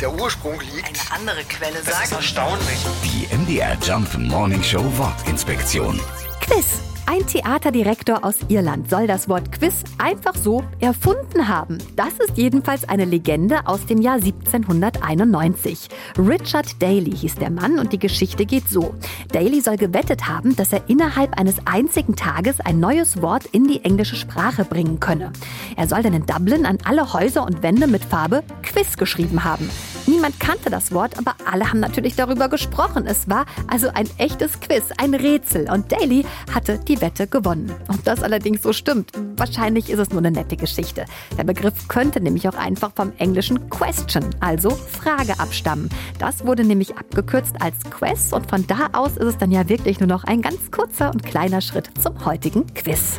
der Ursprung liegt. Eine andere Quelle Das ist sagt. erstaunlich. Die MDR Jump Morning Show Wortinspektion. Quiz. Ein Theaterdirektor aus Irland soll das Wort Quiz einfach so erfunden haben. Das ist jedenfalls eine Legende aus dem Jahr 1791. Richard Daly hieß der Mann und die Geschichte geht so. Daly soll gewettet haben, dass er innerhalb eines einzigen Tages ein neues Wort in die englische Sprache bringen könne. Er soll dann in Dublin an alle Häuser und Wände mit Farbe Quiz geschrieben haben. Niemand kannte das Wort, aber alle haben natürlich darüber gesprochen. Es war also ein echtes Quiz, ein Rätsel. Und Daly hatte die Wette gewonnen. Ob das allerdings so stimmt, wahrscheinlich ist es nur eine nette Geschichte. Der Begriff könnte nämlich auch einfach vom englischen Question, also Frage abstammen. Das wurde nämlich abgekürzt als Quest und von da aus ist es dann ja wirklich nur noch ein ganz kurzer und kleiner Schritt zum heutigen Quiz.